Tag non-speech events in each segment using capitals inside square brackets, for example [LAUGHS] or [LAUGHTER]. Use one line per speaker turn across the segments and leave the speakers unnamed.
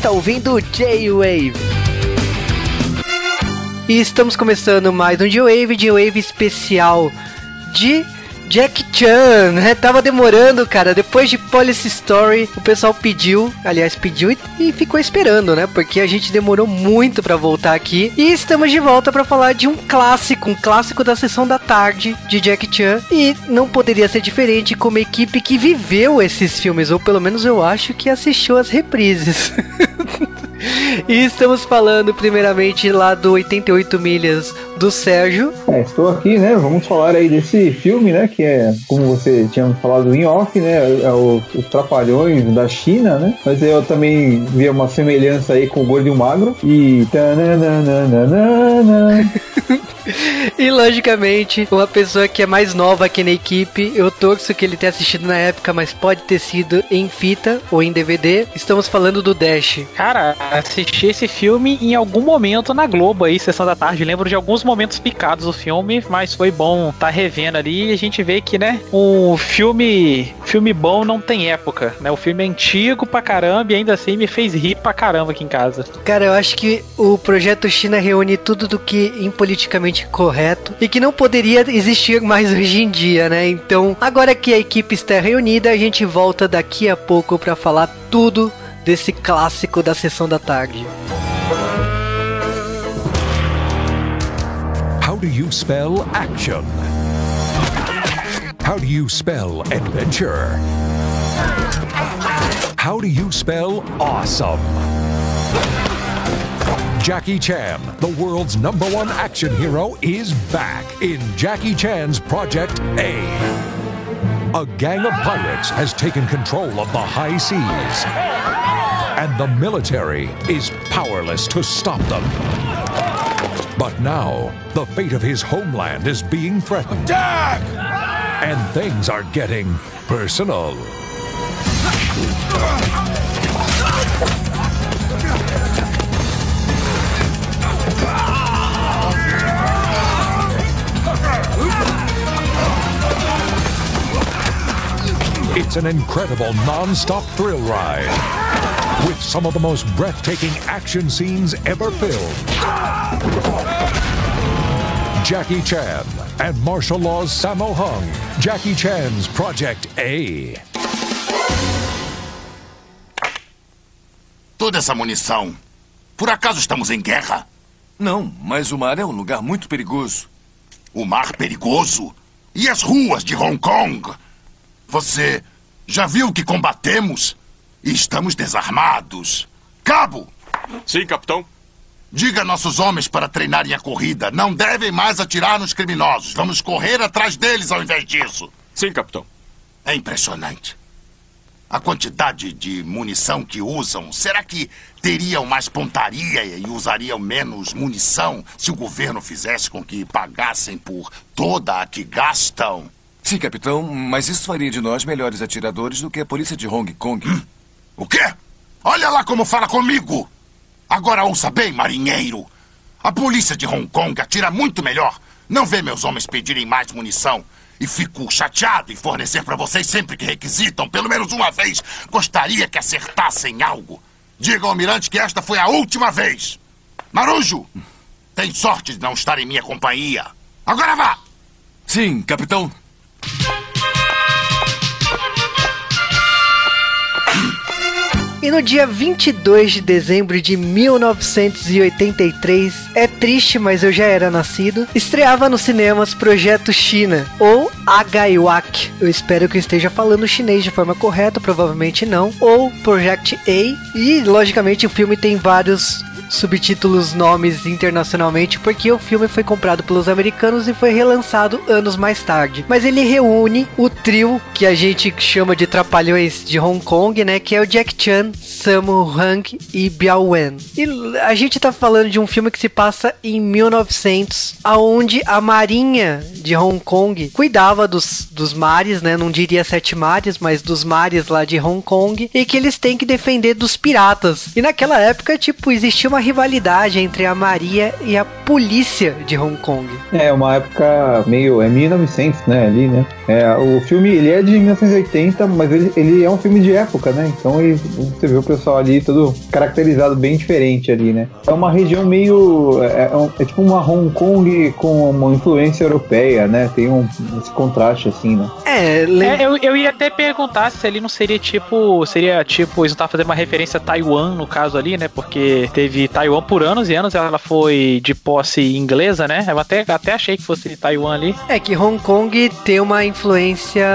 Está ouvindo J-Wave. E estamos começando mais um J-Wave, J-Wave especial de Jack Chan, né? Tava demorando, cara. Depois de Policy Story, o pessoal pediu, aliás, pediu e, e ficou esperando, né? Porque a gente demorou muito para voltar aqui. E estamos de volta para falar de um clássico, um clássico da sessão da tarde de Jack Chan. E não poderia ser diferente com uma equipe que viveu esses filmes, ou pelo menos eu acho que assistiu as reprises. [LAUGHS] E estamos falando primeiramente lá do 88 milhas do Sérgio.
É, estou aqui, né? Vamos falar aí desse filme, né? Que é, como você tinha falado em off, né? É o, os Trapalhões da China, né? Mas eu também vi uma semelhança aí com o Gordo e o Magro. E. [LAUGHS]
e logicamente, uma pessoa que é mais nova aqui na equipe, eu torço que ele tenha assistido na época, mas pode ter sido em fita ou em DVD. Estamos falando do Dash.
Cara, assisti esse filme em algum momento na Globo aí, sessão da tarde. Lembro de alguns momentos picados do filme, mas foi bom tá revendo ali e a gente vê que, né, um filme, filme bom não tem época, né? O filme é antigo pra caramba e ainda assim me fez rir pra caramba aqui em casa.
Cara, eu acho que o projeto China reúne tudo do que impoliticamente correto e que não poderia existir mais hoje em dia, né? Então, agora que a equipe está reunida, a gente volta daqui a pouco para falar tudo desse clássico da sessão da tarde.
How do you spell action? How do you spell adventure? How do you spell awesome? Jackie Chan, the world's number one action hero, is back in Jackie Chan's Project A. A gang of pirates has taken control of the high seas, and the military is powerless to stop them. But now, the fate of his homeland is being threatened. And things are getting personal. It's an incredible non-stop thrill ride with some of the most breathtaking action scenes ever filmed. Jackie Chan and martial law's Sammo Hung. Jackie Chan's Project A.
Toda essa munição. Por acaso estamos em guerra?
Não, mas o mar é um lugar muito perigoso.
O mar perigoso? E as ruas de Hong Kong? Você já viu que combatemos? E estamos desarmados. Cabo!
Sim, capitão.
Diga a nossos homens para treinarem a corrida. Não devem mais atirar nos criminosos. Vamos correr atrás deles ao invés disso.
Sim, capitão.
É impressionante. A quantidade de munição que usam. Será que teriam mais pontaria e usariam menos munição se o governo fizesse com que pagassem por toda a que gastam?
Sim, capitão, mas isso faria de nós melhores atiradores do que a polícia de Hong Kong.
O quê? Olha lá como fala comigo! Agora ouça bem, marinheiro. A polícia de Hong Kong atira muito melhor. Não vê meus homens pedirem mais munição. E fico chateado em fornecer para vocês sempre que requisitam, pelo menos uma vez. Gostaria que acertassem algo. Diga ao almirante que esta foi a última vez. Marujo, tem sorte de não estar em minha companhia. Agora vá!
Sim, capitão.
E no dia 22 de dezembro de 1983, é triste, mas eu já era nascido, estreava nos cinemas Projeto China, ou Agaiwak. Eu espero que eu esteja falando chinês de forma correta, provavelmente não, ou Project A. E, logicamente, o filme tem vários subtítulos nomes internacionalmente porque o filme foi comprado pelos americanos e foi relançado anos mais tarde. Mas ele reúne o trio que a gente chama de trapalhões de Hong Kong, né, que é o Jack Chan, Sammo Hung e Biao Wen. E a gente tá falando de um filme que se passa em 1900, aonde a marinha de Hong Kong cuidava dos, dos mares, né, não diria sete mares, mas dos mares lá de Hong Kong e que eles têm que defender dos piratas. E naquela época, tipo, existia uma uma rivalidade entre a Maria e a polícia de Hong Kong.
É, uma época meio. É 1900, né? Ali, né? É, o filme, ele é de 1980, mas ele, ele é um filme de época, né? Então ele, você vê o pessoal ali todo caracterizado bem diferente ali, né? É uma região meio. É, é, é tipo uma Hong Kong com uma influência europeia, né? Tem um, esse contraste assim, né?
É, lem-
É, eu, eu ia até perguntar se ali não seria tipo. Seria tipo, eles não estavam fazendo uma referência a Taiwan, no caso ali, né? Porque teve Taiwan por anos e anos, ela foi de posse inglesa, né? Eu até, até achei que fosse Taiwan ali.
É que Hong Kong tem uma influência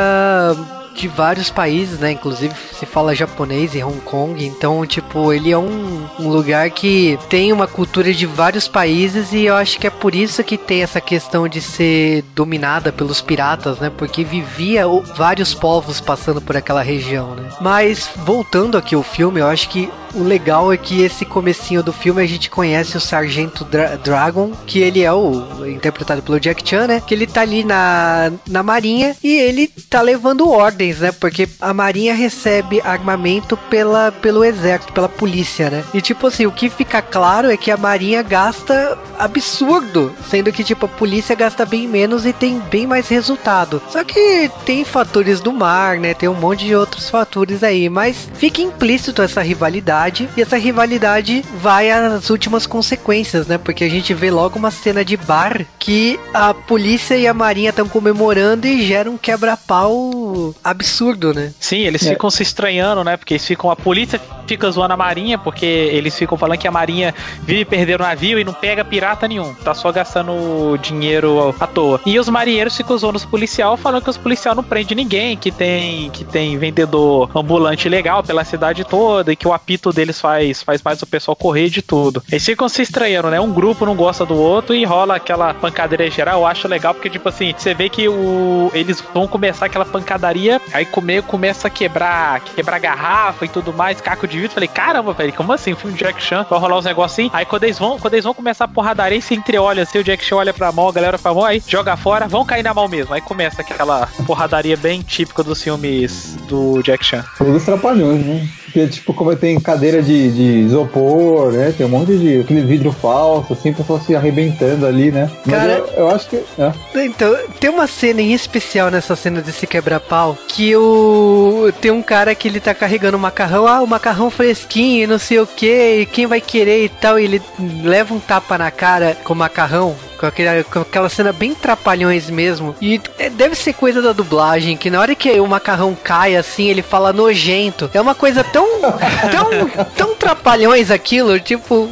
de vários países, né? Inclusive se fala japonês em Hong Kong, então, tipo, ele é um, um lugar que tem uma cultura de vários países e eu acho que é por isso que tem essa questão de ser dominada pelos piratas, né? Porque vivia o- vários povos passando por aquela região, né? Mas voltando aqui ao filme, eu acho que o legal é que esse comecinho do filme a gente conhece o Sargento Dra- Dragon, que ele é o interpretado pelo Jack Chan, né? Que ele tá ali na, na marinha e ele tá levando ordens, né? Porque a marinha recebe armamento pela, pelo exército, pela polícia, né? E tipo assim, o que fica claro é que a marinha gasta absurdo, sendo que tipo a polícia gasta bem menos e tem bem mais resultado. Só que tem fatores do mar, né? Tem um monte de outros fatores aí, mas fica implícito essa rivalidade e essa rivalidade vai às últimas consequências, né? Porque a gente vê logo uma cena de bar que a polícia e a marinha estão comemorando e gera um quebra-pau absurdo, né?
Sim, eles
É.
ficam se estranhando, né? Porque eles ficam. A polícia fica zoando a marinha, porque eles ficam falando que a marinha vive perder o navio e não pega pirata nenhum. Tá só gastando dinheiro à toa. E os marinheiros ficam zoando os policial, falando que os policial não prendem ninguém, que tem, que tem vendedor ambulante legal pela cidade toda e que o apito deles faz, faz mais o pessoal correr de tudo. Eles ficam se estranhando, né? Um grupo não gosta do outro e rola aquela pancadeira geral. Eu acho legal porque, tipo assim, você vê que o, eles vão começar aquela pancadaria, aí comer, começa a quebrar, quebrar garrafa e tudo mais, caco de vidro. Falei, caramba, velho, como assim? O filme de Jack Chan vai rolar uns negocinhos. Aí quando eles vão, quando eles vão começar a porradaria, se entreolha assim, o Jack Chan olha pra mão, a galera pra mão, aí joga fora, vão cair na mão mesmo. Aí começa aquela porradaria bem típica dos filmes do Jack Chan.
Todos os trapalhões, né? Porque, tipo, como tem cadeira de, de isopor, né? Tem um monte de aquele vidro falso, assim, o pessoal se arrebentando ali, né? Mas
Cara-
eu, eu acho que. é.
Então, tem uma cena em especial nessa cena desse quebra-pau que o tem um cara que ele tá carregando o macarrão, ah, o macarrão fresquinho e não sei o que, e quem vai querer e tal, e ele leva um tapa na cara com o macarrão. Com aquela, com aquela cena bem trapalhões mesmo. E é, deve ser coisa da dublagem, que na hora que o macarrão cai assim, ele fala nojento. É uma coisa tão. [LAUGHS] tão. tão trapalhões aquilo, tipo.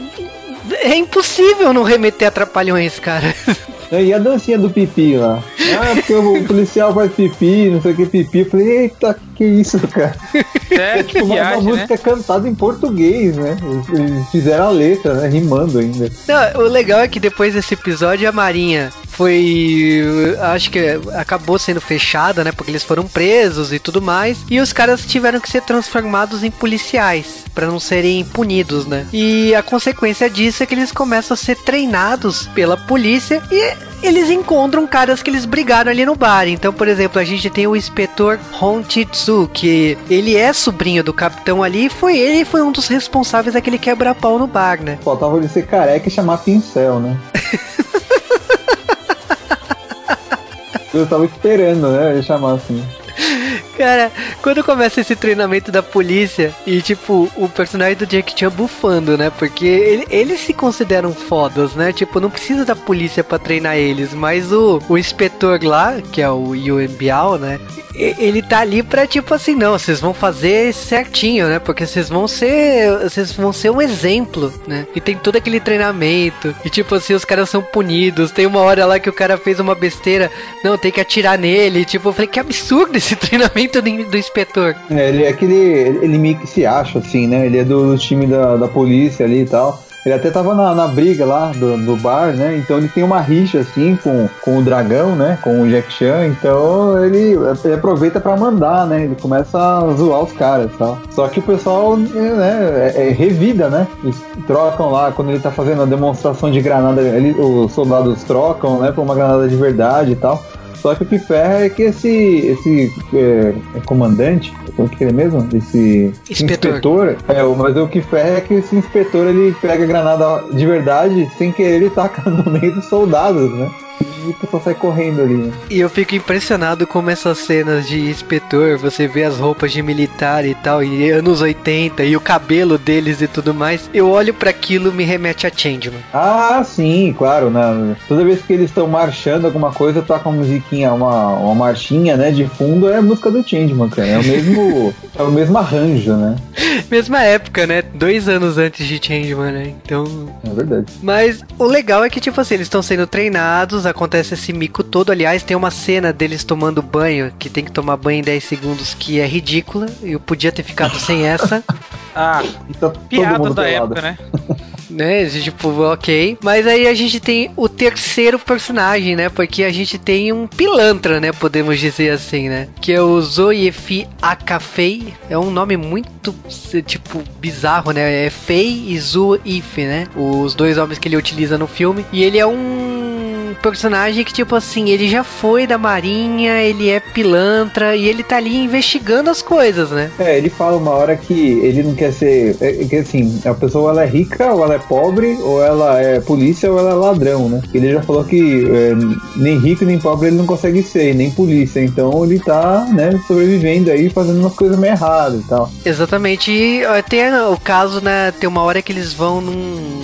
É impossível não remeter a trapalhões, cara. [LAUGHS]
E a dancinha do pipi lá? Ah, porque o policial faz pipi, não sei o que pipi. Eu falei, eita, que isso, cara? [LAUGHS]
É,
É tipo uma, uma
viagem, né?
música cantada em português, né? Eles- Eles fizeram a letra, né? Rimando ainda.
Não, o legal é que depois desse episódio a Marinha foi. Acho que acabou sendo fechada, né? Porque eles foram presos e tudo mais. E os caras tiveram que ser transformados em policiais. Pra não serem punidos, né? E a consequência disso é que eles começam a ser treinados pela polícia e eles encontram caras que eles brigaram ali no bar. Então, por exemplo, a gente tem o inspetor Hong Chitsu, que ele é sobrinho do capitão ali, e foi ele foi um dos responsáveis daquele quebra-pau no bar, né?
Faltava ele ser careca e chamar pincel, né? [LAUGHS] Eu tava esperando, né? Ele chamar assim.
Cara, quando começa esse treinamento da polícia e, tipo, o personagem do Jack Chan bufando, né? Porque ele- eles se consideram fodas, né? Tipo, não precisa da polícia pra treinar eles, mas o, o inspetor lá, que é o Yuen Biao, né? Ele tá ali pra, tipo assim, não, vocês vão fazer certinho, né? Porque vocês vão ser. Vocês vão ser um exemplo, né? E tem todo aquele treinamento. E tipo assim, os caras são punidos. Tem uma hora lá que o cara fez uma besteira. Não, tem que atirar nele. Tipo, eu falei, que absurdo esse [LAUGHS] treinamento do, do inspetor.
É, ele é aquele. Ele meio que se acha, assim, né? Ele é do, time da, da polícia ali e tal. Ele até tava na, na briga lá do, do bar, né? Então ele tem uma rixa, assim, com, com o dragão, né? Com o Jack Chan. Então ele, ele aproveita pra mandar, né? Ele começa a zoar os caras e tal. Só que o pessoal, né? É, é revida, né? Eles trocam lá, quando ele tá fazendo a demonstração de granada, ele, os soldados trocam, né? Por uma granada de verdade e tal. Só que o que ferra é que esse, esse é, é comandante, como que ele é mesmo? Esse
Inspetor.
inspetor. É, mas o que ferra é que esse inspetor ele pega a granada de verdade sem querer ele taca [LAUGHS] no meio dos soldados, né? E o pessoal sai correndo ali, né?
E eu fico impressionado como essas cenas de inspetor, você vê as roupas de militar e tal, e anos 80, e o cabelo deles e tudo mais. Eu olho pra aquilo me remete a Changeman.
Ah, sim, claro. Né? Toda vez que eles estão marchando alguma coisa, toca uma musiquinha, uma, uma marchinha, né? De fundo é a música do Changeman, cara. É o mesmo, [LAUGHS] é o mesmo arranjo, né?
Mesma época, né? Dois anos antes de Changeman, né? Então.
É verdade.
Mas o legal é que, tipo assim, eles estão sendo treinados, acontece esse mico todo. Aliás, tem uma cena deles tomando banho, que tem que tomar banho em 10 segundos, que é ridícula. Eu podia ter ficado sem essa. [LAUGHS]
Ah,
E tá
piadas
mundo
da
pelado.
época, né? [LAUGHS]
né? Tipo, ok. Mas aí a gente tem o terceiro personagem, né? Porque a gente tem um pilantra, né? Podemos dizer assim, né? Que é o Zoefi Akafei. É um nome muito, tipo, bizarro, né? É Fei e Zoif, né? Os dois nomes que ele utiliza no filme. E ele é um personagem que, tipo assim, ele já foi da marinha, ele é pilantra e ele tá ali investigando as coisas, né?
É, ele fala uma hora que ele não quer ser. É, é que assim, a pessoa ela é rica, ou ela é pobre, ou ela é polícia, ou ela é ladrão, né? Ele já falou que é, nem rico nem pobre ele não consegue ser, nem polícia. Então ele tá, né, sobrevivendo aí, fazendo umas coisas meio erradas e tal.
Exatamente. E tem o caso, né? Tem uma hora que eles vão num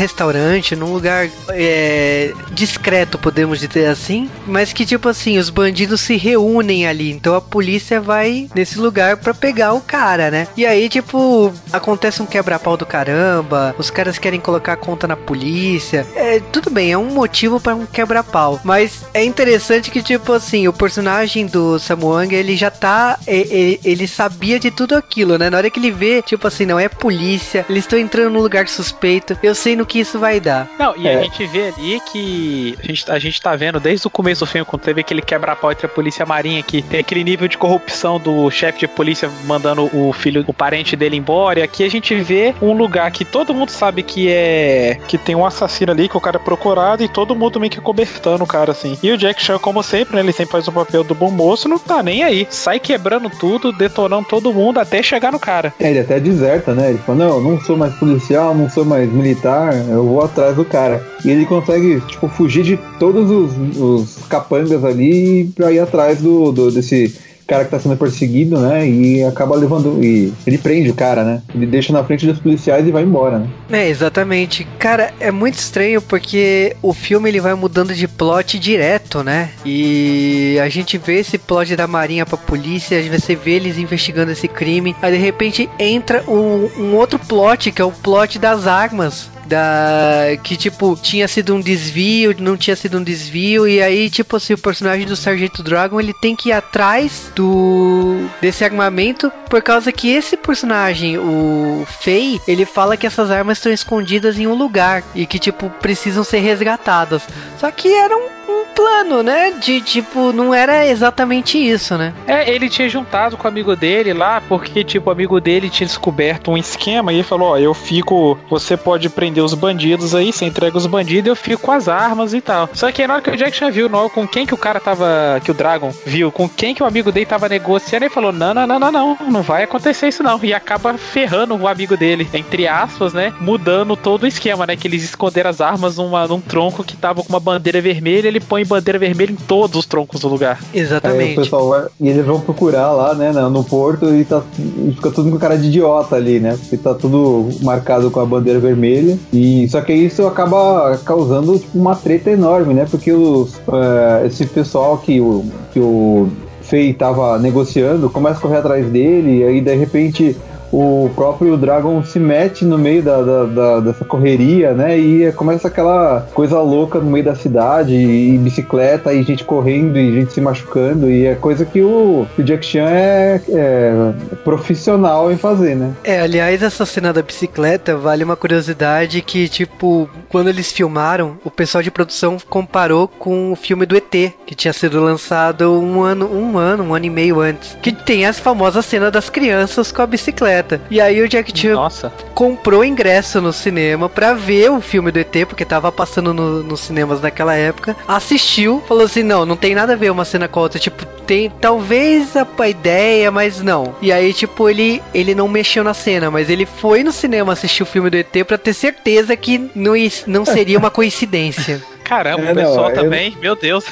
restaurante, num lugar é, discreto, podemos dizer assim. Mas que, tipo assim, os bandidos se reúnem ali. Então a polícia vai nesse lugar pra pegar o cara, né? E aí, tipo, acontece um quebra-pau do caramba. Os caras querem colocar a conta na polícia. É, tudo bem, é um motivo pra um quebra-pau. Mas é interessante que, tipo assim, o personagem do Samuang, ele já tá. e- e- Ele sabia de tudo aquilo, né? Na hora que ele vê, tipo assim, não é polícia, eles estão entrando num lugar suspeito, eu sei no que isso vai dar.
Não, e
É.
a gente vê ali que a gente, a gente tá vendo desde o começo do filme, quando teve aquele quebra-pau entre a polícia e a marinha, que tem aquele nível de corrupção do chefe de polícia mandando o filho, o parente dele embora. E aqui a gente vê um lugar que todo mundo sabe que é. que tem um assassino ali, que o cara é procurado, e todo mundo meio que cobertando o cara, assim. E o Jack Chan, como sempre, né? Ele sempre faz o papel do bom moço, não tá nem aí. Sai quebrando tudo, detonando todo mundo até chegar no cara.
É, ele até deserta, né? Ele fala, não, eu não sou mais policial, não sou mais militar, eu vou atrás do cara. E ele consegue, tipo, fugir de todos os, os capangas ali pra ir atrás do, do- desse cara que tá sendo perseguido, né? E acaba levando. E ele prende o cara, né? Ele deixa na frente dos policiais e vai embora, né?
É, exatamente. Cara, é muito estranho porque o filme ele vai mudando de plot direto, né? E a gente vê esse plot da marinha pra polícia, você vê eles investigando esse crime, aí de repente entra um, um outro plot, que é o plot das armas. Da. Que, tipo, tinha sido um desvio, não tinha sido um desvio. E aí, tipo assim, o personagem do Sargento Dragon ele tem que ir atrás do. desse armamento. Por causa que esse personagem, o Fei, ele fala que essas armas estão escondidas em um lugar. E que, tipo, precisam ser resgatadas. Só que era um, plano, né? De tipo, não era exatamente isso, né?
É, ele tinha juntado com o amigo dele lá, porque, tipo, o amigo dele tinha descoberto um esquema e ele falou: Ó, eu fico. Você pode prender os bandidos aí, você entrega os bandidos eu fico com as armas e tal. Só que na hora que o Jack já viu no- com quem que o cara tava. Que o Dragon viu, com quem que o amigo dele tava negociando, ele falou: Não, não, não, não, não, não vai acontecer isso não. E acaba ferrando o amigo dele, entre aspas, né? Mudando todo o esquema, né? Que eles esconderam as armas numa, num tronco que tava com uma bandeira vermelha, ele põe bandeira vermelha em todos os troncos do lugar.
Aí o
Exatamente.
pessoal vai, e eles vão procurar lá, né, no, porto e, tá, e fica tudo com cara de idiota ali, né? Porque tá tudo marcado com a bandeira vermelha. E só que isso acaba causando tipo, uma treta enorme, né? Porque os, eh, esse pessoal que o, que o Fei tava negociando começa a correr atrás dele, e aí de repente o próprio Dragon se mete no meio da, da- da- dessa correria, né? E começa aquela coisa louca no meio da cidade, e bicicleta, e gente correndo, e gente se machucando, e é coisa que o, o Jack Chan é, é profissional em fazer, né?
É, aliás, essa cena da bicicleta vale uma curiosidade que, tipo, quando eles filmaram, o pessoal de produção comparou com o filme do ET, que tinha sido lançado um ano, um ano, um ano e meio antes. Que tem essa famosa cena das crianças com a bicicleta. Bicicleta. E aí o Jack Chan
Nossa.
comprou ingresso no cinema pra ver o filme do ET, porque tava passando no- nos cinemas naquela época. Assistiu, falou assim: não, não tem nada a ver uma cena com a outra. Tipo, tem talvez a, a ideia, mas não. E aí, tipo, ele, ele não mexeu na cena, mas ele foi no cinema assistir o filme do ET pra ter certeza que não, não seria uma coincidência. [LAUGHS]
Caramba,
É,
o pessoal
não, eu-
também, meu Deus.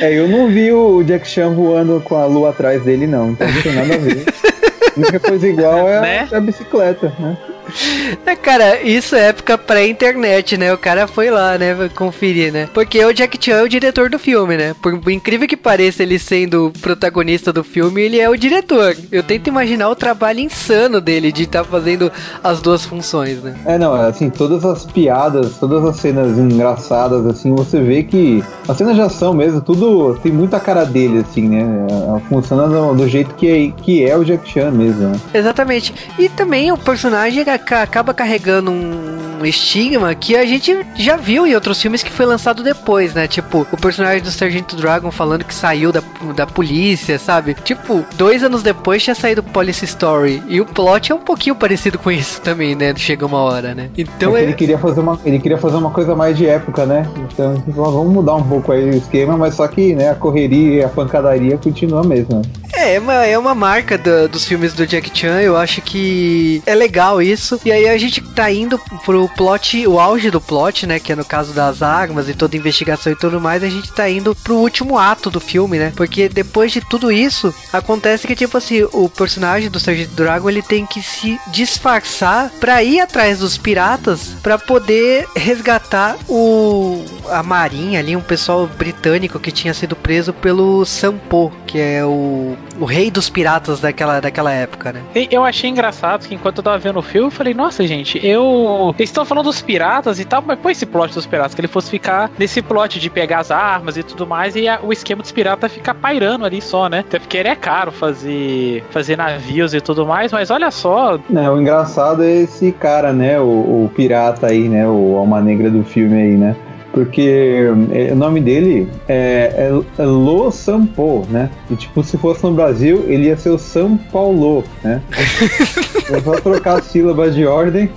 É, eu não vi o Jack Chan voando com a lua atrás dele, não. Então não tem nada a ver. [LAUGHS] A única coisa igual é, a-
Né?
é a bicicleta, né? [LAUGHS]
É, cara, isso é época pré-internet, né? O cara foi lá, né, conferir, né? Porque o Jack Chan é o diretor do filme, né? Por incrível que pareça, ele sendo o protagonista do filme, ele é o diretor. Eu tento imaginar o trabalho insano dele de estar fazendo as duas funções, né?
É, não, é assim, todas as piadas, todas as cenas engraçadas, assim, você vê que as cenas de ação mesmo, tudo tem muita cara dele, assim, né? É, Funciona do, do jeito que é, que é o Jack Chan mesmo, né?
Exatamente. E também o personagem aca- acaba carregando um estigma que a gente já viu em outros filmes que foi lançado depois, né? Tipo, o personagem do Sargento Dragon falando que saiu da, da polícia, sabe? Tipo, dois anos depois tinha saído Police Story. E o plot é um pouquinho parecido com isso também, né? Chega uma hora, né? Então
É que
é.
ele queria fazer uma ele queria fazer uma coisa mais de época, né? Então tipo, vamos mudar um pouco aí o esquema, mas só que né, a correria e a pancadaria continua a mesma.
É, é uma, é uma marca da- dos filmes do Jack Chan, eu acho que é legal isso. E aí a gente tá indo pro plot, o auge do plot, né? Que é no caso das armas e toda a investigação e tudo mais, a gente tá indo pro último ato do filme, né? Porque depois de tudo isso, acontece que, tipo assim, o personagem do Sargento Dragon ele tem que se disfarçar pra ir atrás dos piratas pra poder resgatar o a marinha ali, um pessoal britânico que tinha sido preso pelo Sampo, que é o, o rei dos piratas daquela, daquela época, né?
Eu achei engraçado que enquanto eu tava vendo o filme, eu falei, nossa, gente, eu. Eles estão falando dos piratas e tal, mas põe esse plot dos piratas, que ele fosse ficar nesse plot de pegar as armas e tudo mais, e a- o esquema dos piratas ficar pairando ali só, né? Até porque ele é caro fazer, fazer navios e tudo mais, mas olha só,
Né, o engraçado é esse cara, né? O, o pirata aí, né? O Alma Negra do filme aí, né? Porque é, o nome dele é, é, é Lo Sampo, né? E tipo, se fosse no Brasil, ele ia ser o São Paulo, né? [LAUGHS] É só trocar as sílabas de ordem.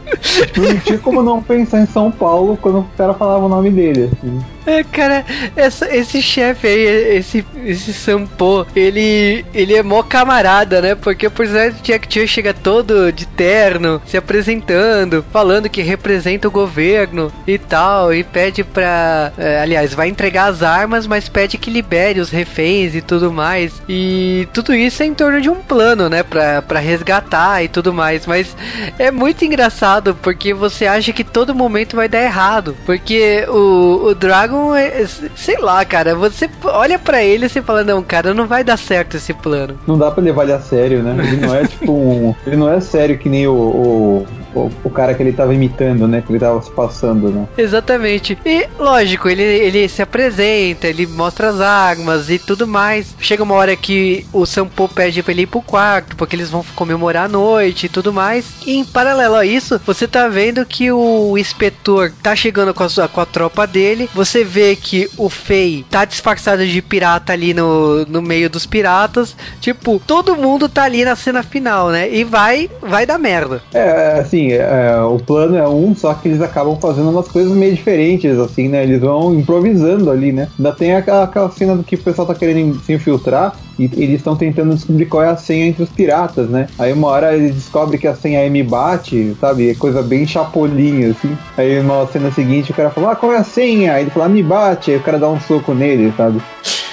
Não tinha como não pensar em São Paulo quando o cara falava o nome dele. assim.
É, cara, essa- esse chefe aí, esse, esse Sampo, ele, ele é mó camarada, né? Porque o personagem do Jack Chan chega todo de terno, se apresentando, falando que representa o governo e tal, e pede pra. é, aliás, vai entregar as armas, mas pede que libere os reféns e tudo mais. E tudo isso é em torno de um plano, né? Pra, pra resgatar e tudo mais. Mas é muito engraçado porque você acha que todo momento vai dar errado. Porque o, o Dragon, é, sei lá, cara, você olha pra ele e você fala: Não, cara, não vai dar certo esse plano.
Não dá pra levar ele a sério, né? Ele não é [LAUGHS] tipo um. Ele não é sério que nem o, o, o, o cara que ele tava imitando, né? Que ele tava se passando, né?
Exatamente. E, lógico, ele, ele se apresenta, ele mostra as armas e tudo mais. Chega uma hora que o Sampo pede pra ele ir pro quarto, porque eles vão comemorar a noite e tudo mais. E em paralelo a isso, você tá vendo que o inspetor tá chegando com a, sua, com a tropa dele. Você vê que o Fei tá disfarçado de pirata ali no, no meio dos piratas. Tipo, todo mundo tá ali na cena final, né? E vai, vai dar merda.
É, assim, é, o plano é um, só que eles acabam fazendo umas coisas meio diferentes, assim, né? Eles vão improvisando ali, né? Ainda tem aquela, aquela cena do que o pessoal tá querendo se infiltrar e eles estão tentando descobrir qual é a senha entre os piratas, né? Aí uma hora eles descobrem que a senha é me bate, sabe? É coisa bem chapolinha, assim. Aí numa cena seguinte o cara fala, ah, qual é a senha? Aí ele fala, ah, me bate, aí o cara dá um soco nele, sabe?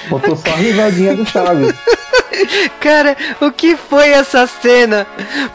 Botou só a risadinha do Chaves. [LAUGHS] [LAUGHS]
Cara, o que foi essa cena?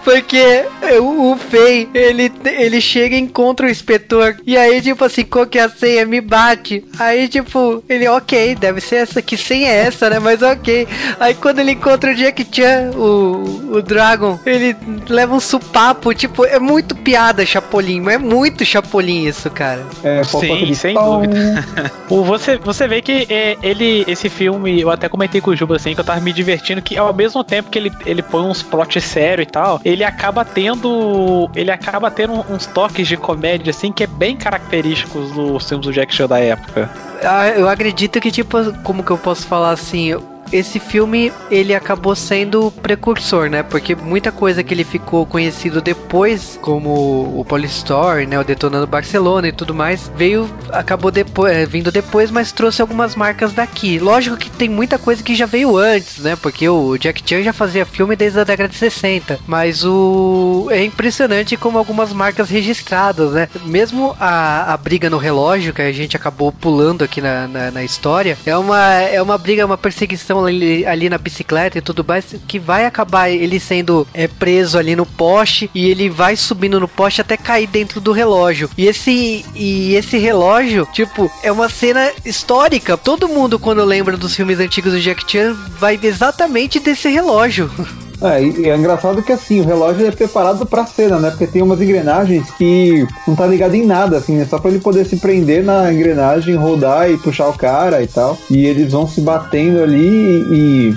Porque o, o Fei, ele, ele chega e encontra o inspetor. E aí, tipo assim, qual que é a senha? Me bate. Aí, tipo, ele, ok, deve ser essa. Que senha é essa, né? Mas ok. Aí, quando ele encontra o Jack Chan, o, o Dragon, ele leva um supapo. Tipo, é muito piada, Chapolin. Mas é muito Chapolin isso, cara.
É,
Sim, sem
tom.
dúvida. [LAUGHS] O, você, você vê que é, ele, esse filme, eu até comentei com o Juba assim, que eu tava me divertindo, que ao mesmo tempo que ele, ele põe uns plots sérios e tal, ele acaba tendo. Ele acaba tendo uns toques de comédia, assim, que é bem característicos dos filmes do Jack Chan da época.
Ah, eu acredito que, tipo, como que eu posso falar assim? Esse filme ele acabou sendo precursor, né? Porque muita coisa que ele ficou conhecido depois, como o Polystore, né? O Detonando Barcelona e tudo mais, veio, acabou depois, é, vindo depois, mas trouxe algumas marcas daqui. Lógico que tem muita coisa que já veio antes, né? Porque o Jack Chan já fazia filme desde a década de 60, mas o é impressionante como algumas marcas registradas, né? Mesmo a, a briga no relógio que a gente acabou pulando aqui na, na, na história, é uma é uma briga, uma perseguição ali, ali, na bicicleta e tudo mais que vai acabar ele sendo é, preso ali no poste e ele vai subindo no poste até cair dentro do relógio. E esse e esse relógio, tipo, é uma cena histórica. Todo mundo quando lembra dos filmes antigos do Jack Chan vai exatamente desse relógio. [LAUGHS]
É, e é engraçado que assim, o relógio é preparado pra cena, né? Porque tem umas engrenagens que não tá ligado em nada, assim, é só pra ele poder se prender na engrenagem, rodar e puxar o cara e tal. E eles vão se batendo ali e,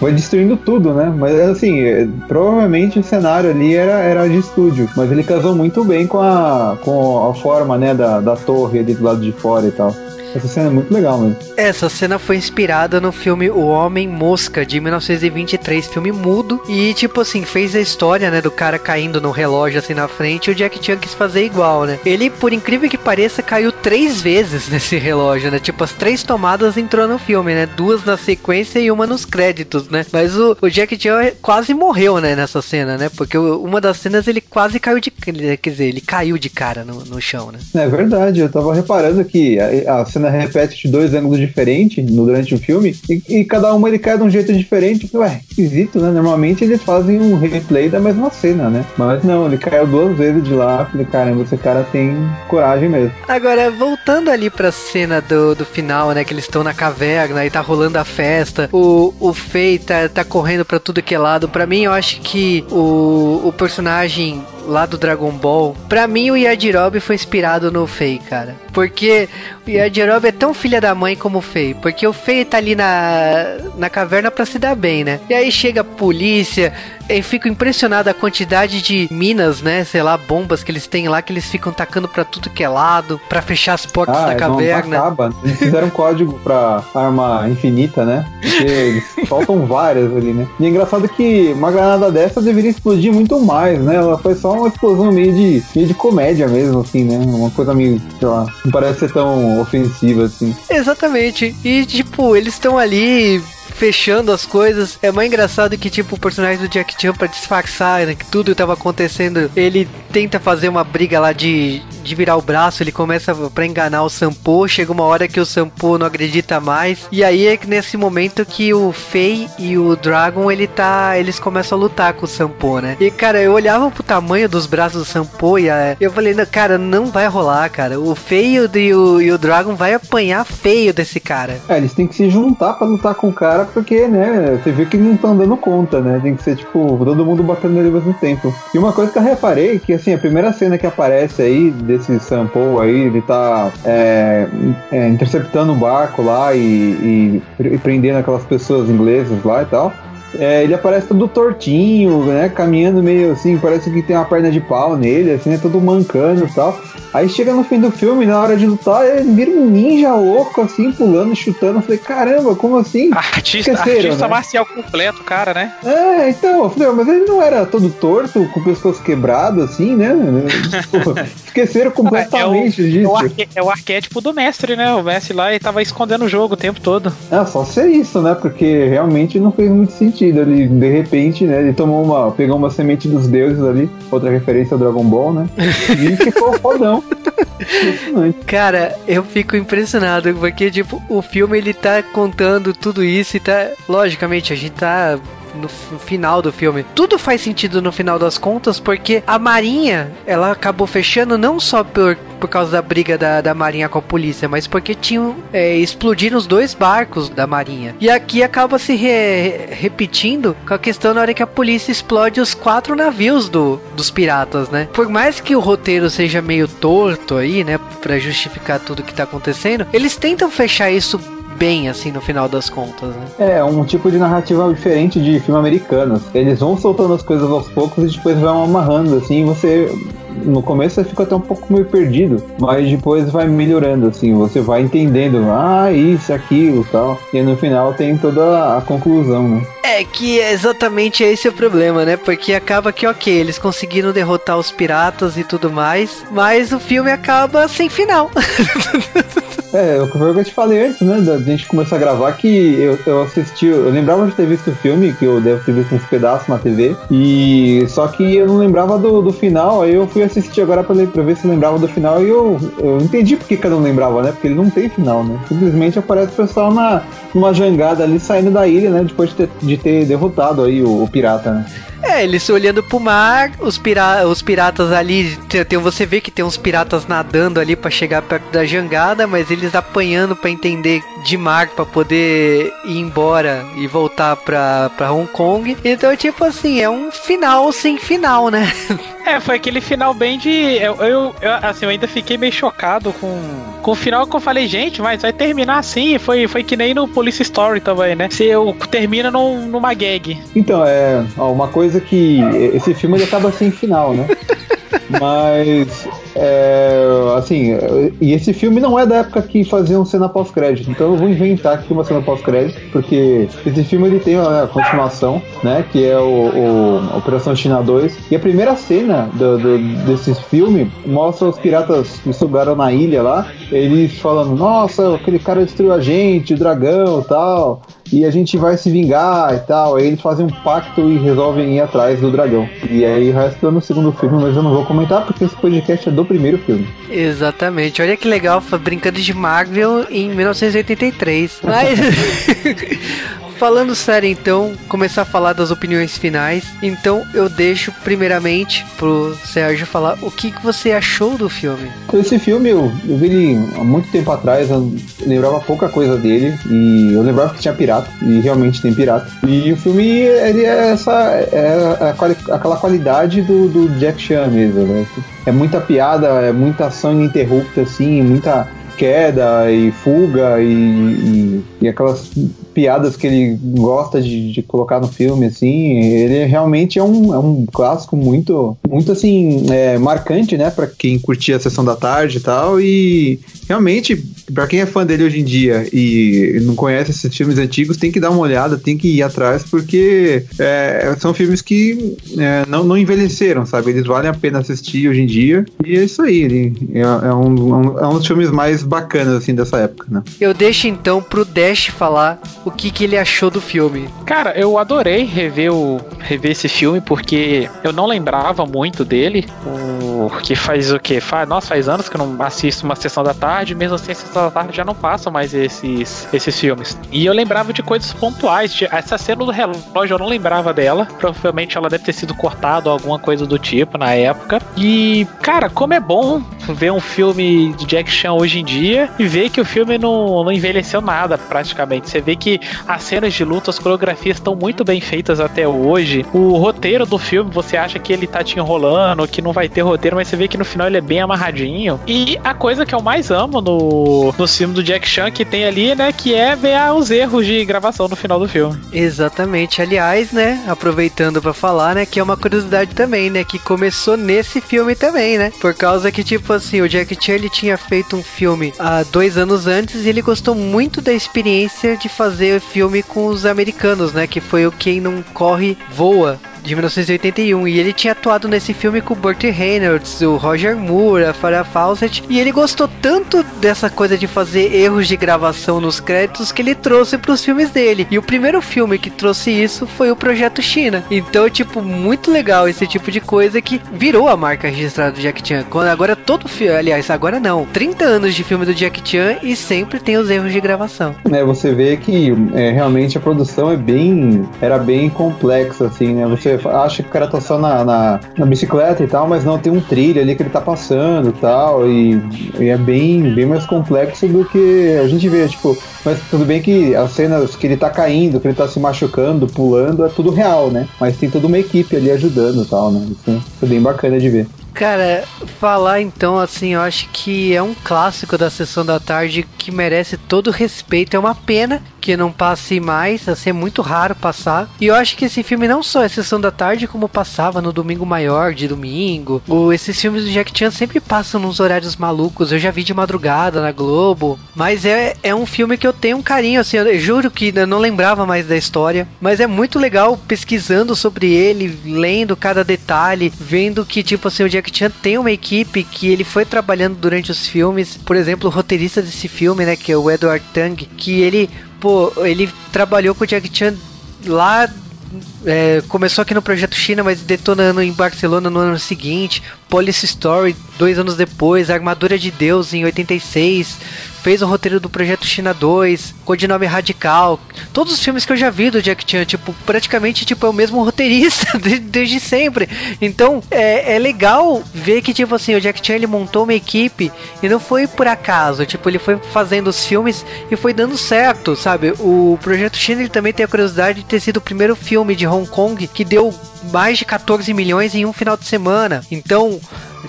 vai destruindo tudo, né? Mas assim, é, provavelmente o cenário ali era, era de estúdio, mas ele casou muito bem com a, com a forma, né, da, da torre ali do lado de fora e tal. Essa cena é muito legal mesmo.
Essa cena foi inspirada no filme O Homem Mosca, de 1923, filme mudo. E, tipo assim, fez a história, né, do cara caindo no relógio assim na frente e o Jack Chan quis fazer igual, né? Ele, por incrível que pareça, caiu três vezes [LAUGHS] nesse relógio, né? Tipo, as três tomadas entrou no filme, né? Duas na sequência e uma nos créditos, né? Mas o, o Jack Chan quase morreu, né, nessa cena, né? Porque uma das cenas ele quase caiu de. Quer dizer, ele caiu de cara no, no chão, né?
É verdade, eu tava reparando que a, a cena repete de dois ângulos diferentes no, durante o filme e, e, cada uma ele cai de um jeito diferente. Ué, esquisito, né? Normalmente eles fazem um replay da mesma cena, né? Mas não, ele caiu duas vezes de lá. Falei, caramba, esse cara tem coragem mesmo.
Agora, voltando ali pra cena do, do final, né? Que eles estão na caverna e tá rolando a festa. O, o Fei tá, tá correndo pra tudo que é lado. Pra mim, eu acho que o, o personagem lá do Dragon Ball, pra mim o Yajirobe foi inspirado no Fei, cara. Porque o Yajirobe é tão filha da mãe como o Fei. Porque o Fei tá ali na, na caverna pra se dar bem, né? E aí chega a polícia, eu fico impressionado a quantidade de minas, né? Sei lá, bombas que eles têm lá, que eles ficam tacando pra tudo que é lado, pra fechar as portas ah, da caverna.
Acaba. Eles fizeram um código pra arma infinita, né? Porque eles faltam várias ali, né? E é engraçado que uma granada dessa deveria explodir muito mais, né? Ela foi só uma explosão meio de, meio de comédia mesmo, assim, né? Uma coisa meio, sei lá, parece ser tão ofensiva assim.
Exatamente. E, tipo, eles estão ali fechando as coisas. É mais engraçado que, tipo, o personagem do Jack Chan, pra disfarçar né, que tudo tava acontecendo, ele tenta fazer uma briga lá de, de virar o braço, ele começa pra enganar o Sampo. Chega uma hora que o Sampo não acredita mais. E aí é nesse momento que o Fei e o Dragon, ele tá. Eles começam a lutar com o Sampo, né? E, cara, eu olhava pro tamanho dos braços do Sampo e a, eu falei, cara, não vai rolar, cara. O Fei e o, e o Dragon vai apanhar feio desse cara.
É, eles têm que se juntar para lutar com o cara porque, né, você viu que não estão dando conta, né? Tem que ser, tipo, todo mundo batendo nele ao mesmo tempo. E uma coisa que eu reparei, que assim, a primeira cena que aparece aí, desse Sampo aí, ele tá é, é, interceptando um barco lá e, e, e prendendo aquelas pessoas inglesas lá e tal. É, ele aparece todo tortinho, né? Caminhando meio assim, parece que tem uma perna de pau nele, assim, né? Todo mancando e tal. Aí chega no fim do filme, na hora de lutar, ele vira um ninja louco, assim, pulando, chutando. Eu falei, caramba, como assim? [LAUGHS]
Artista, artista né? marcial completo, cara, né?
É, então, eu falei, mas ele não era todo torto, com o pescoço quebrado, assim, né? Tipo, [LAUGHS] esqueceram completamente
é o,
disso. É
o, arque, é o, arquétipo do mestre, né? O mestre lá e tava escondendo o jogo o tempo todo.
É, só ser isso, né? Porque realmente não fez muito sentido. Ele, de repente, né? Ele tomou uma. pegou uma semente dos deuses ali, outra referência ao Dragon Ball, né? E [LAUGHS] ficou fodão.
Cara, eu fico impressionado, porque, tipo, o filme ele tá contando tudo isso e tá. Logicamente, a gente tá no final do filme. Tudo faz sentido no final das contas, porque a Marinha, ela acabou fechando não só por, por causa da briga da, da Marinha com a polícia, mas porque tinham é, explodido os dois barcos da Marinha. E aqui acaba se re, repetindo com a questão na hora que a polícia explode os quatro navios do, dos piratas, né? Por mais que o roteiro seja meio torto aí, né, para justificar tudo que tá acontecendo, eles tentam fechar isso bem, assim, no final das contas, né?
É, um tipo de narrativa diferente de filme americano. Eles vão soltando as coisas aos poucos e depois vão amarrando, assim, você no começo você fica até um pouco meio perdido, mas depois vai melhorando, assim, você vai entendendo, ah, isso, aquilo tal. E no final tem toda a conclusão, né?
É que é exatamente esse é o problema, né? Porque acaba que, ok, eles conseguiram derrotar os piratas e tudo mais, mas o filme acaba sem final. [LAUGHS]
É, foi o que eu te falei antes, né? Da gente começar a gravar que eu, eu assisti, eu lembrava de ter visto o filme, que eu devo ter visto uns pedaços na TV, e só que eu não lembrava do, do final, aí eu fui assistir agora pra, pra ver se lembrava do final e eu, eu entendi porque cada um lembrava, né? Porque ele não tem final, né? Simplesmente aparece o pessoal na, numa jangada ali saindo da ilha, né? Depois de ter, de ter derrotado aí o, o pirata, né?
É, eles olhando pro mar, os, pira os piratas ali, tem, você vê que tem uns piratas nadando ali para chegar perto da jangada, mas eles apanhando para entender de mar para poder ir embora e voltar pra, pra Hong Kong. Então, tipo assim, é um final sem final, né? [LAUGHS]
É, foi aquele final bem de. Eu, eu, eu, assim, eu ainda fiquei meio chocado com, com o final que eu falei, gente, mas vai terminar assim. Foi, foi que nem no Police Story também, né? Se eu termina num, numa gag.
Então, é. Ó, uma coisa que. Esse filme ele acaba sem final, né? [LAUGHS] Mas, é, assim, e esse filme não é da época que faziam cena pós-crédito, então eu vou inventar aqui uma cena pós-crédito, porque esse filme ele tem a continuação, né, que é o, o Operação China 2, e a primeira cena do, do, desse filme mostra os piratas que sugaram na ilha lá, eles falando, nossa, aquele cara destruiu a gente, o dragão tal, e a gente vai se vingar e tal. Aí eles fazem um pacto e resolvem ir atrás do dragão. E aí o resto é no segundo filme, mas eu não vou comentar porque esse podcast é do primeiro filme.
Exatamente. Olha que legal, brincando de Marvel em 1983. Mas. [LAUGHS] [LAUGHS] falando sério então, começar a falar das opiniões finais. Então eu deixo primeiramente pro Sérgio falar o que, que você achou do filme.
Esse filme eu, eu vi ele há muito tempo atrás, eu lembrava pouca coisa dele e eu lembrava que tinha pirata e realmente tem pirata. E o filme ele é essa é aquela qualidade do, do Jack Chan mesmo, né? É muita piada, é muita ação ininterrupta assim, muita queda e fuga e, e, e aquelas piadas que ele gosta de, de, colocar no filme, assim, ele realmente é um, é um clássico muito, muito assim, é, marcante, né, para quem curtia a sessão da tarde e tal, e realmente, para quem é fã dele hoje em dia e não conhece esses filmes antigos, tem que dar uma olhada, tem que ir atrás, porque é, são filmes que é, não, não envelheceram, sabe, eles valem a pena assistir hoje em dia, e é isso aí, ele é, é um, é um dos filmes mais bacanas, assim, dessa época, né.
Eu deixo então pro Dash falar o que, que ele achou do filme.
Cara, eu adorei rever, o, rever esse filme porque eu não lembrava muito dele. O que faz o que? Faz, nossa, faz anos que eu não assisto uma sessão da tarde, mesmo assim a sessão da tarde já não passa mais esses, esses filmes. E eu lembrava de coisas pontuais. Essa cena do relógio eu não lembrava dela. Provavelmente ela deve ter sido cortada ou alguma coisa do tipo na época. E, cara, como é bom ver um filme de Jack Chan hoje em dia e ver que o filme não, não envelheceu nada praticamente. Você vê que as cenas de luta, as coreografias estão muito bem feitas até hoje. O roteiro do filme, você acha que ele tá te enrolando, que não vai ter roteiro, mas você vê que no final ele é bem amarradinho. E a coisa que eu mais amo no, no filme do Jack Chan que tem ali, né, que é ver os erros de gravação no final do filme.
Exatamente. Aliás, né, aproveitando para falar, né, que é uma curiosidade também, né, que começou nesse filme também, né? Por causa que, tipo assim, o Jack Chan ele tinha feito um filme há dois anos antes e ele gostou muito da experiência de fazer fazer filme com os americanos, né? Que foi o Quem Não Corre Voa, de 1981 e ele tinha atuado nesse filme com o Burt Reynolds, o Roger Moore, a Farah Fawcett e ele gostou tanto dessa coisa de fazer erros de gravação nos créditos que ele trouxe para os filmes dele. E o primeiro filme que trouxe isso foi o Projeto China. Então, tipo, muito legal esse tipo de coisa que virou a marca registrada do Jack Chan. Quando agora todo filme, aliás, agora não, 30 anos de filme do Jack Chan e sempre tem os erros de gravação.
É, você vê que é, realmente a produção é bem era bem complexa assim, né? Você acha que o cara tá só na, na, na, bicicleta e tal, mas não, tem um trilho ali que ele tá passando e tal, e, é bem, bem mais complexo do que a gente vê, tipo, mas tudo bem que as cenas que ele tá caindo, que ele tá se machucando, pulando, é tudo real, né? Mas tem toda uma equipe ali ajudando e tal, né? Isso é bem bacana de ver.
Cara, falar então assim, eu acho que é um clássico da sessão da tarde que merece todo respeito. É uma pena que não passe mais, assim, é muito raro passar. E eu acho que esse filme não só é Sessão da Tarde, como passava no Domingo Maior de domingo. Ou esses filmes do Jack Chan sempre passam nos horários malucos. Eu já vi de madrugada na Globo. Mas é, é um filme que eu tenho um carinho, assim, eu juro que eu não lembrava mais da história. Mas é muito legal pesquisando sobre ele, lendo cada detalhe, vendo que, tipo assim, o Jack Chan tem uma equipe que ele foi trabalhando durante os filmes. Por exemplo, o roteirista desse filme, né, que é o Edward Tang, que ele, pô, ele trabalhou com o Jack Chan lá é, começou aqui no Projeto China, mas detonando em Barcelona no ano seguinte. Police Story, dois anos depois. Armadura de Deus, em 86 fez o roteiro do Projeto China 2, Codinome Radical, todos os filmes que eu já vi do Jack Chan, tipo, praticamente tipo, é o mesmo [LAUGHS] roteirista desde sempre. Então, é, é legal ver que, tipo assim, o Jack Chan ele montou uma equipe e não foi por acaso, tipo, ele foi fazendo os filmes e foi dando certo, sabe? O Projeto China ele também tem a curiosidade de ter sido o primeiro filme de Hong Kong que deu mais de 14 milhões em um final de semana. Então,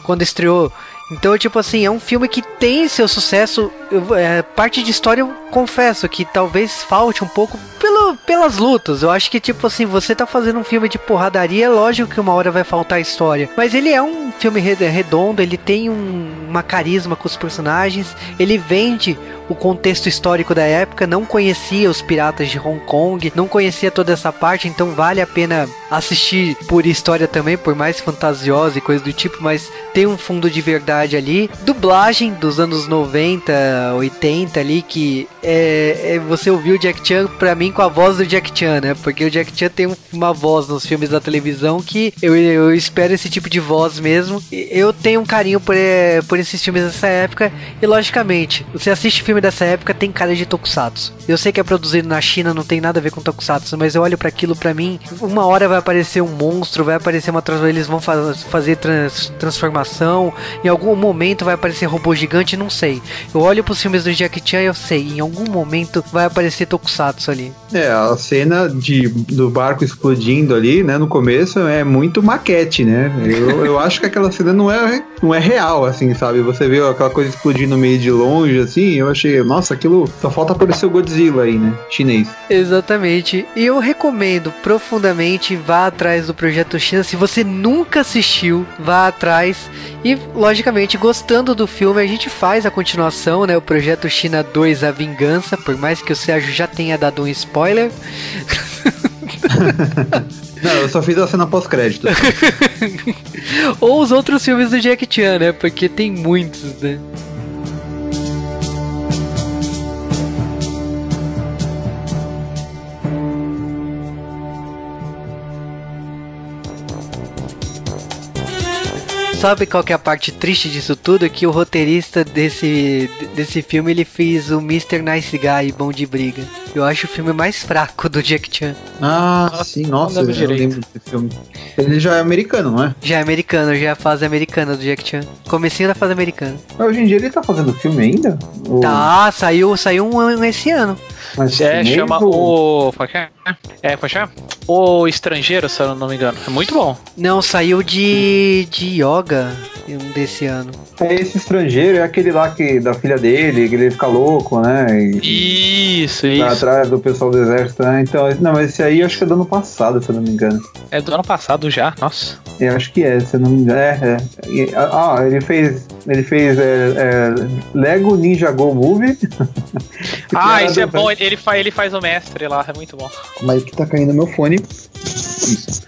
quando estreou então, tipo assim, é um filme que tem seu sucesso. É, parte de história, eu confesso que talvez falte um pouco pelo, pelas lutas. Eu acho que, tipo assim, você tá fazendo um filme de porradaria, é lógico que uma hora vai faltar história. Mas ele é um filme redondo, ele tem um, uma carisma com os personagens, ele vende o contexto histórico da época, não conhecia os piratas de Hong Kong, não conhecia toda essa parte, então vale a pena assistir por história também, por mais fantasiosa e coisa do tipo, mas tem um fundo de verdade ali. Dublagem dos anos 90, 80 ali, que é, é você ouviu o Jack Chan pra mim com a voz do Jack Chan, né? Porque o Jack Chan tem uma voz nos filmes da televisão que eu, eu espero esse tipo de voz mesmo. Eu tenho um carinho por, é, por esses filmes dessa época e logicamente, você assiste filme dessa época tem cara de tokusatsu. Eu sei que é produzido na China, não tem nada a ver com tokusatsu, mas eu olho para aquilo para mim, uma hora vai aparecer um monstro, vai aparecer uma eles vão faz, fazer trans, transformação, em algum momento vai aparecer robô gigante, não sei. Eu olho pros filmes do Jack Chan eu sei, em algum momento vai aparecer tokusatsu ali.
É, a cena de, do barco explodindo ali, né, no começo é muito maquete, né? Eu, eu acho que aquela cena não é, não é real, assim, sabe? Você vê aquela coisa explodindo meio de longe, assim, eu achei, nossa, aquilo só falta aparecer o Godzilla aí, né? Chinês.
Exatamente. E eu recomendo profundamente vá atrás do Projeto China. Se você nunca assistiu, vá atrás. E, logicamente, gostando do filme, a gente faz a continuação, né? O Projeto China 2, A Vingança. Por mais que o Sérgio já tenha dado um spoiler. [LAUGHS]
Não, eu só fiz a cena pós-crédito. [LAUGHS]
Ou os outros filmes do Jack Chan, né? Porque tem muitos, né? Sabe qual que é a parte triste disso tudo? É que o roteirista desse, desse filme ele fez o Mr. Nice Guy, Bom de Briga. Eu acho o filme mais fraco do Jack Chan.
Ah, sim, nossa, eu lembro desse filme. Ele já é americano, não é?
Já é americano, já é a fase americana do Jack Chan. Comecinho da fase americana.
Mas hoje em dia ele tá fazendo filme ainda?
Ou... Tá, saiu, saiu um esse ano.
Mas é, chama o. É, como é O Estrangeiro, se eu não me engano. É muito bom.
Não, saiu de, de yoga um desse ano.
É esse estrangeiro, é aquele lá que da filha dele, que ele fica louco, né?
E isso, isso.
Atrás do pessoal do exército, né? Então, não, mas esse aí eu acho que é do ano passado, se eu não me engano.
É do ano passado já, nossa.
Eu acho que é, se eu não me engano. É, é. Ah, ele fez. Ele fez é, é, Lego Ninja Go Movie. [LAUGHS]
ah, isso é bom, ele, faz, ele faz o mestre lá, é muito bom.
É que tá caindo meu fone? Isso.